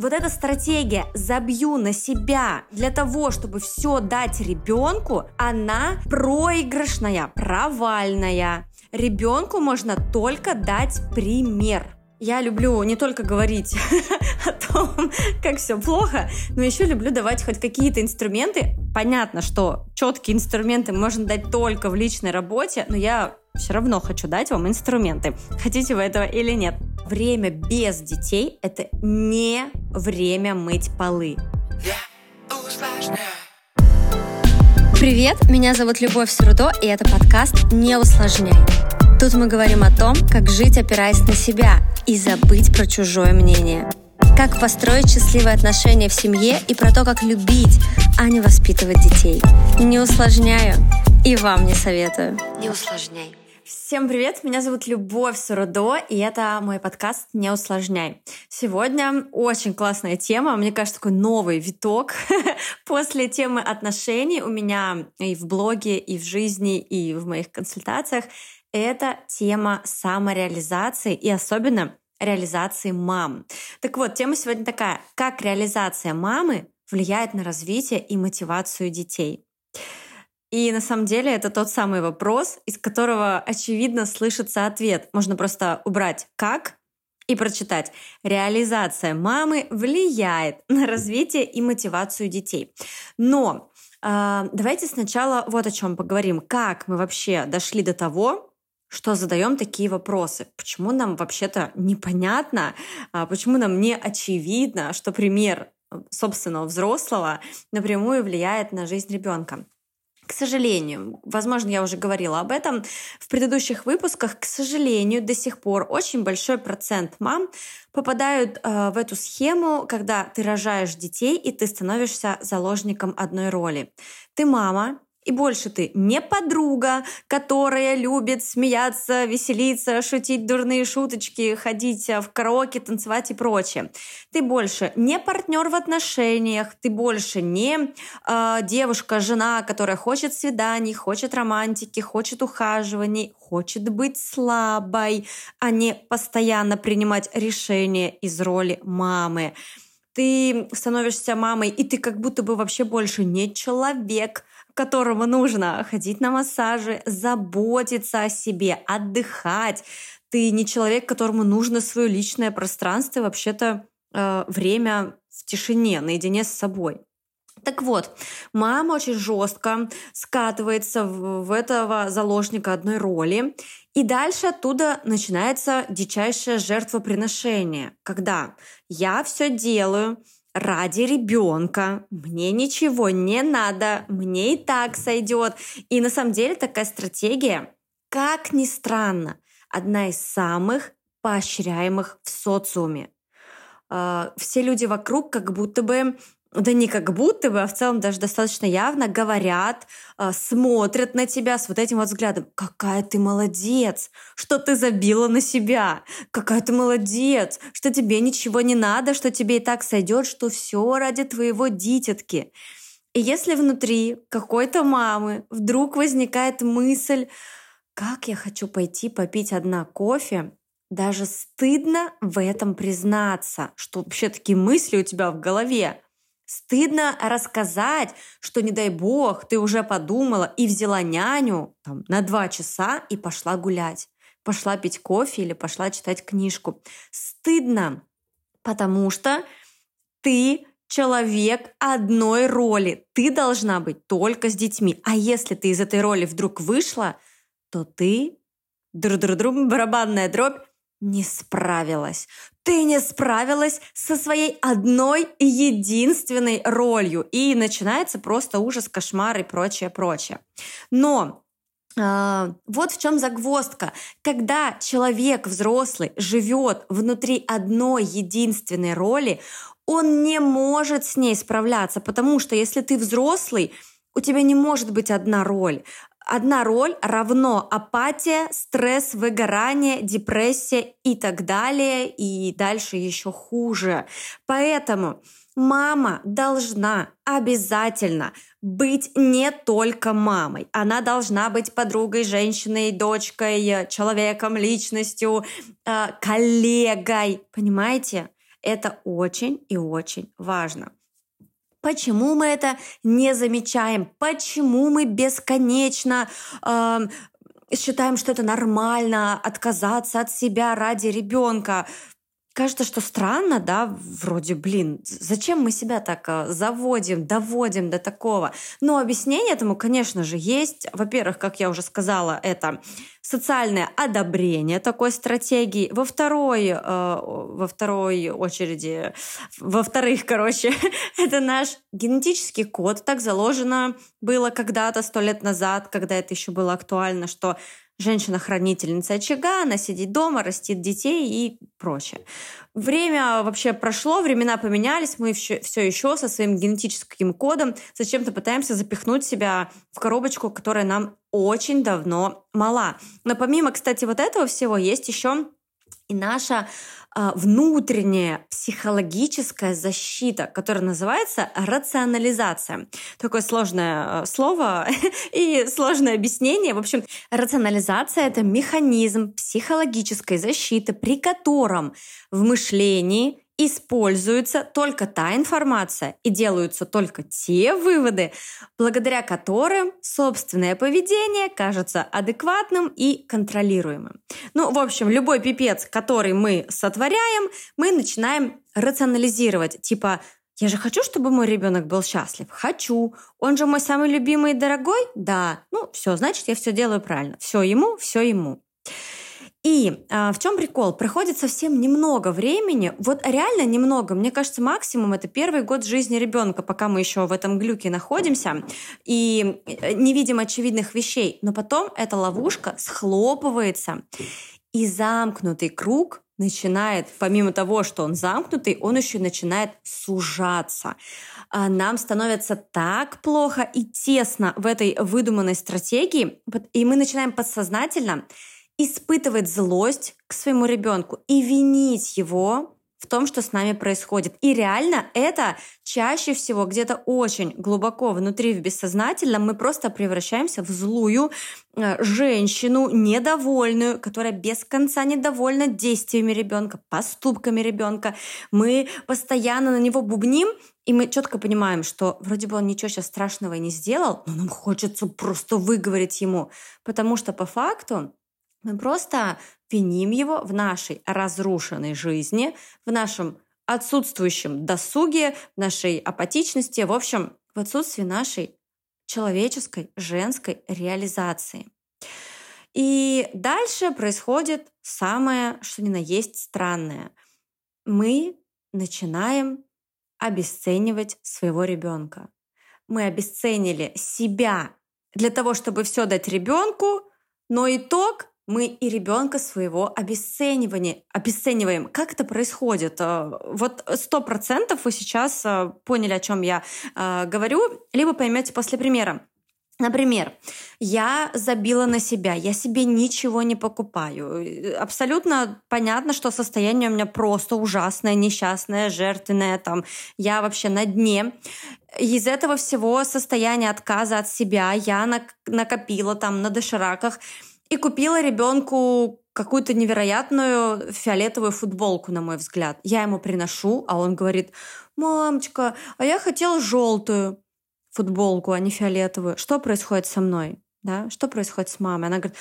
Вот эта стратегия «забью на себя» для того, чтобы все дать ребенку, она проигрышная, провальная. Ребенку можно только дать пример. Я люблю не только говорить о том, как все плохо, но еще люблю давать хоть какие-то инструменты. Понятно, что четкие инструменты можно дать только в личной работе, но я все равно хочу дать вам инструменты. Хотите вы этого или нет. Время без детей – это не время мыть полы. Привет, меня зовут Любовь Сурудо, и это подкаст «Не усложняй». Тут мы говорим о том, как жить, опираясь на себя, и забыть про чужое мнение. Как построить счастливые отношения в семье и про то, как любить, а не воспитывать детей. Не усложняю и вам не советую. Не усложняй. Всем привет, меня зовут Любовь Сурудо, и это мой подкаст «Не усложняй». Сегодня очень классная тема, мне кажется, такой новый виток после темы отношений у меня и в блоге, и в жизни, и в моих консультациях это тема самореализации и особенно реализации мам. Так вот, тема сегодня такая, как реализация мамы влияет на развитие и мотивацию детей. И на самом деле это тот самый вопрос, из которого очевидно слышится ответ. Можно просто убрать «как» и прочитать. Реализация мамы влияет на развитие и мотивацию детей. Но э, давайте сначала вот о чем поговорим. Как мы вообще дошли до того, что задаем такие вопросы. Почему нам вообще-то непонятно, а почему нам не очевидно, что пример собственного взрослого напрямую влияет на жизнь ребенка. К сожалению, возможно, я уже говорила об этом в предыдущих выпусках, к сожалению, до сих пор очень большой процент мам попадают э, в эту схему, когда ты рожаешь детей и ты становишься заложником одной роли. Ты мама, и больше ты не подруга, которая любит смеяться, веселиться, шутить дурные шуточки, ходить в караоке, танцевать и прочее. Ты больше не партнер в отношениях, ты больше не э, девушка, жена, которая хочет свиданий, хочет романтики, хочет ухаживаний, хочет быть слабой, а не постоянно принимать решения из роли мамы ты становишься мамой, и ты как будто бы вообще больше не человек, которому нужно ходить на массажи, заботиться о себе, отдыхать. Ты не человек, которому нужно свое личное пространство, вообще-то э, время в тишине, наедине с собой. Так вот, мама очень жестко скатывается в, этого заложника одной роли, и дальше оттуда начинается дичайшее жертвоприношение, когда я все делаю, ради ребенка, мне ничего не надо, мне и так сойдет. И на самом деле такая стратегия, как ни странно, одна из самых поощряемых в социуме. А, все люди вокруг как будто бы да не как будто бы, а в целом даже достаточно явно говорят, а, смотрят на тебя с вот этим вот взглядом. Какая ты молодец, что ты забила на себя. Какая ты молодец, что тебе ничего не надо, что тебе и так сойдет, что все ради твоего дитятки. И если внутри какой-то мамы вдруг возникает мысль, как я хочу пойти попить одна кофе, даже стыдно в этом признаться, что вообще такие мысли у тебя в голове. Стыдно рассказать, что, не дай бог, ты уже подумала и взяла няню там, на два часа и пошла гулять. Пошла пить кофе или пошла читать книжку. Стыдно, потому что ты человек одной роли. Ты должна быть только с детьми. А если ты из этой роли вдруг вышла, то ты дру-дру-дру, барабанная дробь, не справилась. Ты не справилась со своей одной и единственной ролью. И начинается просто ужас, кошмар и прочее, прочее. Но Uh, вот в чем загвоздка. Когда человек взрослый живет внутри одной единственной роли, он не может с ней справляться, потому что если ты взрослый, у тебя не может быть одна роль одна роль равно апатия, стресс, выгорание, депрессия и так далее, и дальше еще хуже. Поэтому мама должна обязательно быть не только мамой. Она должна быть подругой, женщиной, дочкой, человеком, личностью, э, коллегой. Понимаете? Это очень и очень важно. Почему мы это не замечаем? Почему мы бесконечно э, считаем, что это нормально отказаться от себя ради ребенка? Кажется, что странно, да, вроде, блин, зачем мы себя так э, заводим, доводим до такого? Но объяснение этому, конечно же, есть. Во-первых, как я уже сказала, это социальное одобрение такой стратегии. Во второй, э, во второй очереди, во-вторых, короче, это наш генетический код. Так заложено было когда-то, сто лет назад, когда это еще было актуально, что женщина-хранительница очага, она сидит дома, растит детей и прочее. Время вообще прошло, времена поменялись, мы все, все еще со своим генетическим кодом зачем-то пытаемся запихнуть себя в коробочку, которая нам очень давно мала. Но помимо, кстати, вот этого всего есть еще и наша а, внутренняя психологическая защита, которая называется рационализация. Такое сложное а, слово и сложное объяснение. В общем, рационализация — это механизм психологической защиты, при котором в мышлении используется только та информация и делаются только те выводы, благодаря которым собственное поведение кажется адекватным и контролируемым. Ну, в общем, любой пипец, который мы сотворяем, мы начинаем рационализировать. Типа, я же хочу, чтобы мой ребенок был счастлив. Хочу. Он же мой самый любимый и дорогой? Да. Ну, все, значит, я все делаю правильно. Все ему, все ему. И а, в чем прикол? Проходит совсем немного времени, вот реально немного. Мне кажется, максимум это первый год жизни ребенка, пока мы еще в этом глюке находимся и э, не видим очевидных вещей. Но потом эта ловушка схлопывается, и замкнутый круг начинает, помимо того, что он замкнутый, он еще начинает сужаться. А нам становится так плохо и тесно в этой выдуманной стратегии, и мы начинаем подсознательно испытывать злость к своему ребенку и винить его в том, что с нами происходит. И реально это чаще всего где-то очень глубоко внутри в бессознательном мы просто превращаемся в злую э, женщину, недовольную, которая без конца недовольна действиями ребенка, поступками ребенка. Мы постоянно на него бубним, и мы четко понимаем, что вроде бы он ничего сейчас страшного не сделал, но нам хочется просто выговорить ему, потому что по факту мы просто виним его в нашей разрушенной жизни, в нашем отсутствующем досуге, в нашей апатичности, в общем, в отсутствии нашей человеческой, женской реализации. И дальше происходит самое, что ни на есть странное. Мы начинаем обесценивать своего ребенка. Мы обесценили себя для того, чтобы все дать ребенку, но итог мы и ребенка своего обесценивания, обесцениваем. Как это происходит? Э, вот сто процентов вы сейчас э, поняли, о чем я э, говорю, либо поймете после примера. Например, я забила на себя, я себе ничего не покупаю. Абсолютно понятно, что состояние у меня просто ужасное, несчастное, жертвенное. Там, я вообще на дне. Из этого всего состояния отказа от себя я накопила там на дошираках и купила ребенку какую-то невероятную фиолетовую футболку, на мой взгляд. Я ему приношу, а он говорит, мамочка, а я хотела желтую футболку, а не фиолетовую. Что происходит со мной? Да? Что происходит с мамой? Она говорит,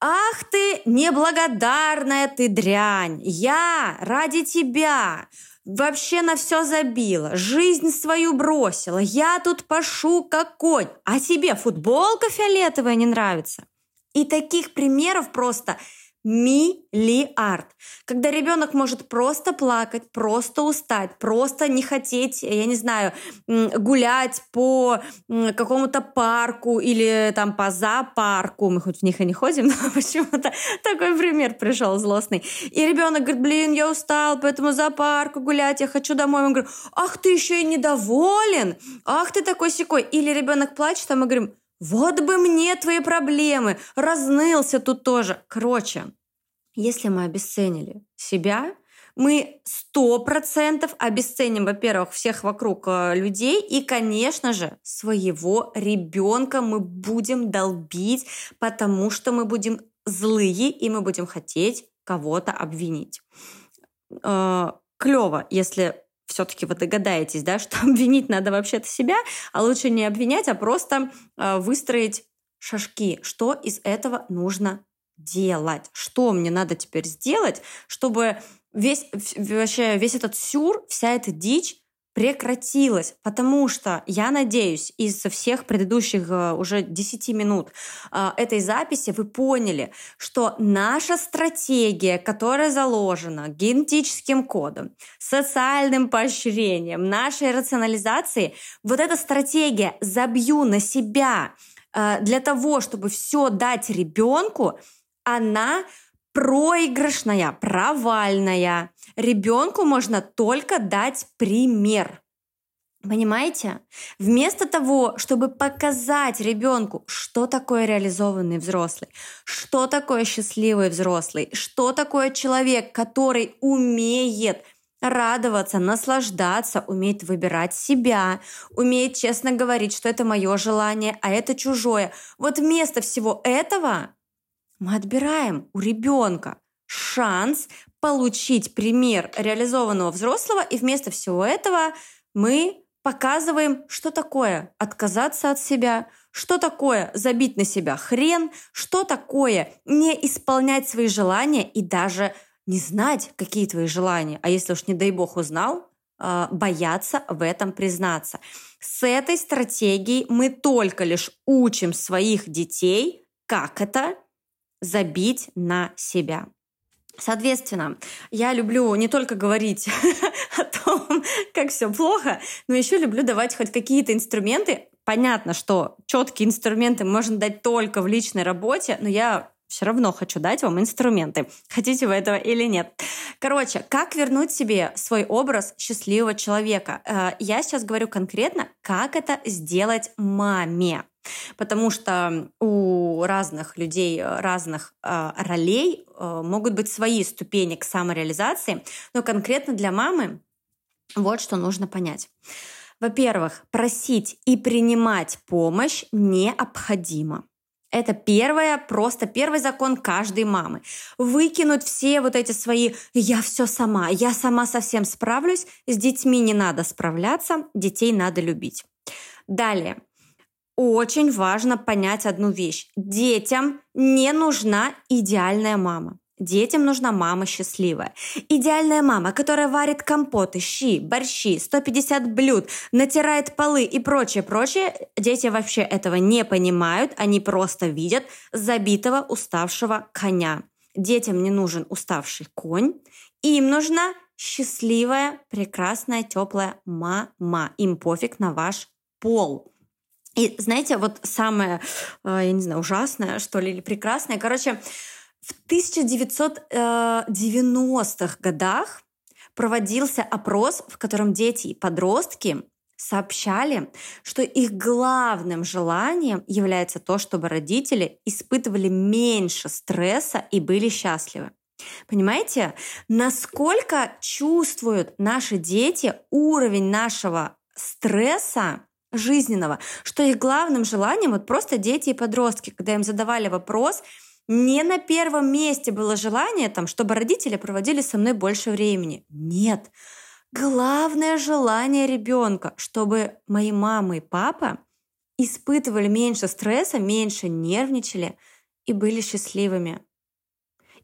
ах ты неблагодарная ты дрянь, я ради тебя вообще на все забила, жизнь свою бросила, я тут пашу как конь, а тебе футболка фиолетовая не нравится? И таких примеров просто миллиард. Когда ребенок может просто плакать, просто устать, просто не хотеть, я не знаю, гулять по какому-то парку или там по зоопарку. Мы хоть в них и не ходим, но почему-то такой пример пришел злостный. И ребенок говорит, блин, я устал, поэтому зоопарку гулять, я хочу домой. Мы говорим, ах, ты еще и недоволен, ах, ты такой секой. Или ребенок плачет, а мы говорим, вот бы мне твои проблемы, разнылся тут тоже. Короче, если мы обесценили себя, мы сто процентов обесценим, во-первых, всех вокруг э, людей и, конечно же, своего ребенка мы будем долбить, потому что мы будем злые и мы будем хотеть кого-то обвинить. Э, клево, если все-таки вы догадаетесь, да, что обвинить надо вообще-то себя, а лучше не обвинять, а просто э, выстроить шажки, что из этого нужно делать, что мне надо теперь сделать, чтобы весь вообще весь этот сюр, вся эта дичь прекратилась, потому что я надеюсь, из всех предыдущих э, уже 10 минут э, этой записи вы поняли, что наша стратегия, которая заложена генетическим кодом, социальным поощрением, нашей рационализацией, вот эта стратегия «забью на себя» э, для того, чтобы все дать ребенку, она проигрышная, провальная. Ребенку можно только дать пример. Понимаете? Вместо того, чтобы показать ребенку, что такое реализованный взрослый, что такое счастливый взрослый, что такое человек, который умеет радоваться, наслаждаться, умеет выбирать себя, умеет честно говорить, что это мое желание, а это чужое. Вот вместо всего этого мы отбираем у ребенка шанс получить пример реализованного взрослого, и вместо всего этого мы показываем, что такое отказаться от себя, что такое забить на себя хрен, что такое не исполнять свои желания и даже не знать, какие твои желания. А если уж не дай бог узнал, а, бояться в этом признаться. С этой стратегией мы только лишь учим своих детей, как это забить на себя. Соответственно, я люблю не только говорить о том, как все плохо, но еще люблю давать хоть какие-то инструменты. Понятно, что четкие инструменты можно дать только в личной работе, но я все равно хочу дать вам инструменты. Хотите вы этого или нет. Короче, как вернуть себе свой образ счастливого человека? Э, я сейчас говорю конкретно, как это сделать маме. Потому что у разных людей, э, разных э, ролей э, могут быть свои ступени к самореализации, но конкретно для мамы вот что нужно понять. Во-первых, просить и принимать помощь необходимо. Это первое, просто первый закон каждой мамы. Выкинуть все вот эти свои «я все сама, я сама совсем справлюсь», с детьми не надо справляться, детей надо любить. Далее, очень важно понять одну вещь. Детям не нужна идеальная мама. Детям нужна мама счастливая. Идеальная мама, которая варит компоты, щи, борщи, 150 блюд, натирает полы и прочее, прочее. Дети вообще этого не понимают, они просто видят забитого, уставшего коня. Детям не нужен уставший конь, им нужна счастливая, прекрасная, теплая мама. Им пофиг на ваш пол. И знаете, вот самое, э, я не знаю, ужасное, что ли, или прекрасное, короче, в 1990-х годах проводился опрос, в котором дети и подростки сообщали, что их главным желанием является то, чтобы родители испытывали меньше стресса и были счастливы. Понимаете, насколько чувствуют наши дети уровень нашего стресса жизненного, что их главным желанием, вот просто дети и подростки, когда им задавали вопрос, не на первом месте было желание, там, чтобы родители проводили со мной больше времени. Нет. Главное желание ребенка, чтобы мои мама и папа испытывали меньше стресса, меньше нервничали и были счастливыми.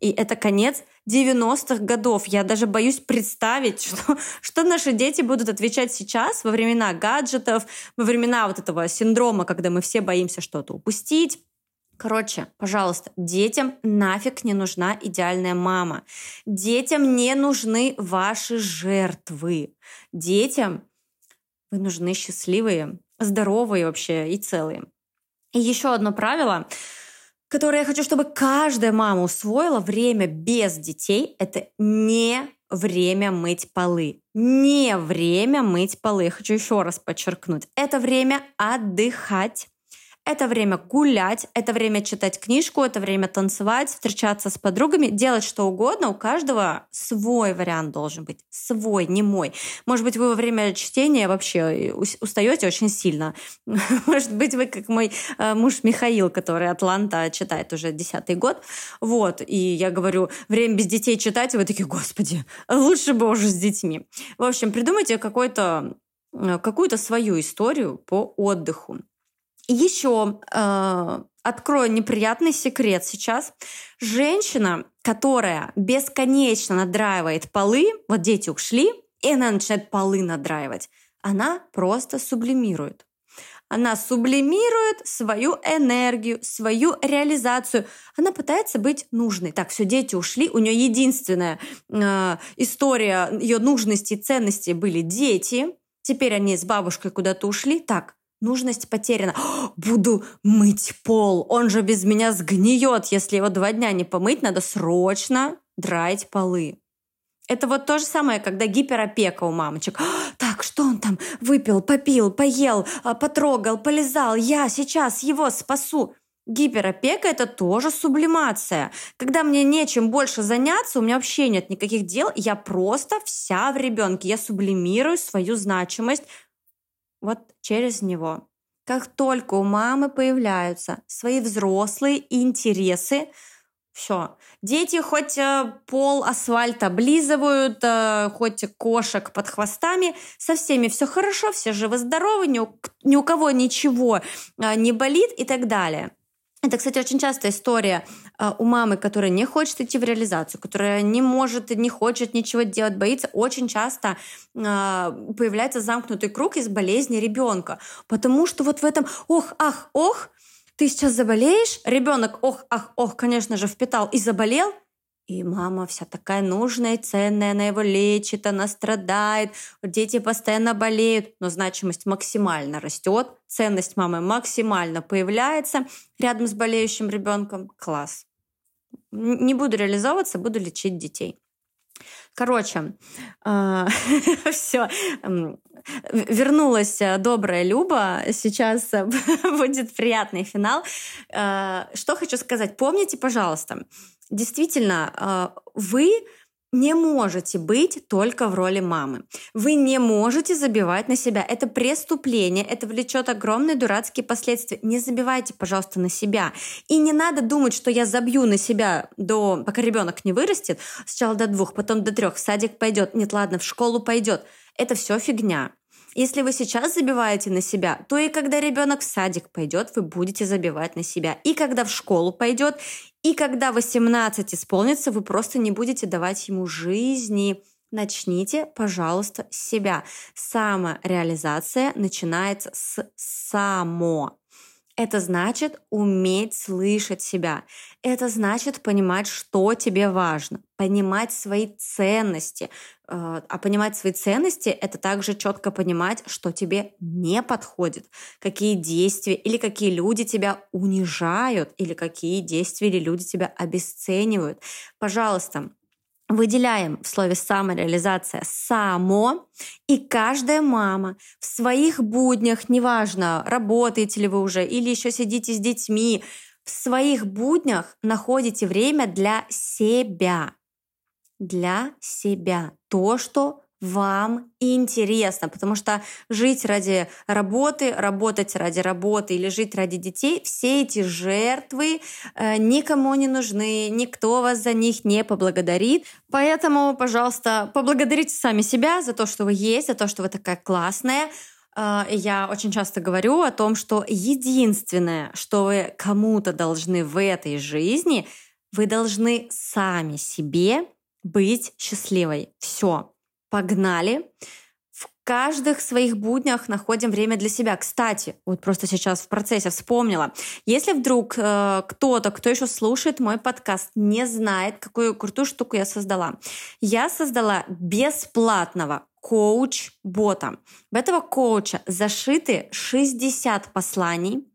И это конец 90-х годов. Я даже боюсь представить, что, что наши дети будут отвечать сейчас, во времена гаджетов, во времена вот этого синдрома, когда мы все боимся что-то упустить. Короче, пожалуйста, детям нафиг не нужна идеальная мама. Детям не нужны ваши жертвы. Детям вы нужны счастливые, здоровые вообще и целые. И еще одно правило — которое я хочу, чтобы каждая мама усвоила, время без детей — это не время мыть полы. Не время мыть полы. Хочу еще раз подчеркнуть. Это время отдыхать. Это время гулять, это время читать книжку, это время танцевать, встречаться с подругами, делать что угодно. У каждого свой вариант должен быть. Свой, не мой. Может быть, вы во время чтения вообще устаете очень сильно. Может быть, вы как мой э, муж Михаил, который Атланта читает уже десятый год. Вот. И я говорю, время без детей читать, и вы такие, господи, лучше бы уже с детьми. В общем, придумайте какой-то э, какую-то свою историю по отдыху. Еще э, открою неприятный секрет сейчас. Женщина, которая бесконечно надраивает полы, вот дети ушли, и она начинает полы надраивать, она просто сублимирует. Она сублимирует свою энергию, свою реализацию. Она пытается быть нужной. Так, все, дети ушли. У нее единственная э, история ее нужности и ценности были дети. Теперь они с бабушкой куда-то ушли. Так, Нужность потеряна. Буду мыть пол. Он же без меня сгниет. Если его два дня не помыть, надо срочно драить полы. Это вот то же самое, когда гиперопека у мамочек. Так, что он там выпил, попил, поел, а, потрогал, полезал? Я сейчас его спасу. Гиперопека – это тоже сублимация. Когда мне нечем больше заняться, у меня вообще нет никаких дел, я просто вся в ребенке. Я сублимирую свою значимость вот через него. Как только у мамы появляются свои взрослые интересы, все. Дети хоть э, пол асфальта облизывают, э, хоть кошек под хвостами, со всеми все хорошо, все живы-здоровы, ни у, ни у кого ничего э, не болит и так далее. Это, кстати, очень частая история а, у мамы, которая не хочет идти в реализацию, которая не может, не хочет ничего делать, боится. Очень часто а, появляется замкнутый круг из болезни ребенка, потому что вот в этом ох, ах, ох, ты сейчас заболеешь, ребенок ох, ах, ох, конечно же, впитал и заболел, и мама вся такая нужная и ценная, она его лечит, она страдает, дети постоянно болеют, но значимость максимально растет, ценность мамы максимально появляется рядом с болеющим ребенком. Класс. Не буду реализовываться, буду лечить детей. Короче, а, все. Вернулась э, добрая Люба. Сейчас э, будет приятный финал. А, что хочу сказать. Помните, пожалуйста, действительно, вы не можете быть только в роли мамы. Вы не можете забивать на себя. Это преступление, это влечет огромные дурацкие последствия. Не забивайте, пожалуйста, на себя. И не надо думать, что я забью на себя до, пока ребенок не вырастет, сначала до двух, потом до трех, в садик пойдет, нет, ладно, в школу пойдет. Это все фигня. Если вы сейчас забиваете на себя, то и когда ребенок в садик пойдет, вы будете забивать на себя. И когда в школу пойдет, и когда 18 исполнится, вы просто не будете давать ему жизни. Начните, пожалуйста, с себя. Самореализация начинается с само. Это значит уметь слышать себя. Это значит понимать, что тебе важно, понимать свои ценности. Э, а понимать свои ценности — это также четко понимать, что тебе не подходит, какие действия или какие люди тебя унижают, или какие действия или люди тебя обесценивают. Пожалуйста, выделяем в слове самореализация само, и каждая мама в своих буднях, неважно, работаете ли вы уже или еще сидите с детьми, в своих буднях находите время для себя. Для себя. То, что вам интересно, потому что жить ради работы, работать ради работы или жить ради детей, все эти жертвы э, никому не нужны, никто вас за них не поблагодарит. Поэтому, пожалуйста, поблагодарите сами себя за то, что вы есть, за то, что вы такая классная. Э, я очень часто говорю о том, что единственное, что вы кому-то должны в этой жизни, вы должны сами себе быть счастливой. Все. Погнали. В каждых своих буднях находим время для себя. Кстати, вот просто сейчас в процессе вспомнила. Если вдруг э, кто-то, кто еще слушает мой подкаст, не знает, какую крутую штуку я создала. Я создала бесплатного коуч-бота. В этого коуча зашиты 60 посланий.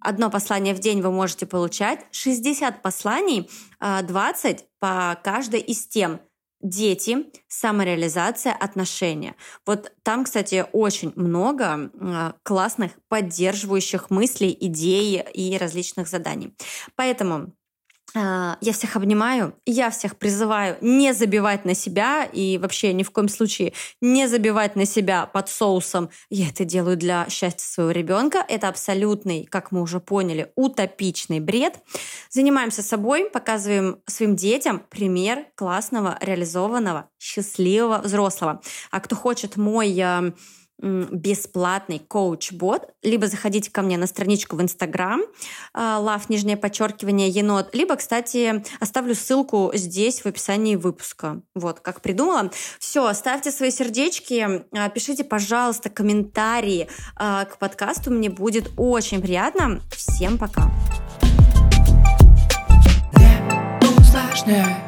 Одно послание в день вы можете получать. 60 посланий, 20 э, по каждой из тем дети, самореализация, отношения. Вот там, кстати, очень много а, классных поддерживающих мыслей, идей и различных заданий. Поэтому я всех обнимаю, я всех призываю не забивать на себя и вообще ни в коем случае не забивать на себя под соусом «я это делаю для счастья своего ребенка». Это абсолютный, как мы уже поняли, утопичный бред. Занимаемся собой, показываем своим детям пример классного, реализованного, счастливого взрослого. А кто хочет мой а, бесплатный коуч-бот, либо заходите ко мне на страничку в Инстаграм, лав, нижнее подчеркивание, енот, либо, кстати, оставлю ссылку здесь в описании выпуска. Вот, как придумала. Все, ставьте свои сердечки, а, пишите, пожалуйста, комментарии а, к подкасту, мне будет очень приятно. Всем пока! Не усложняй.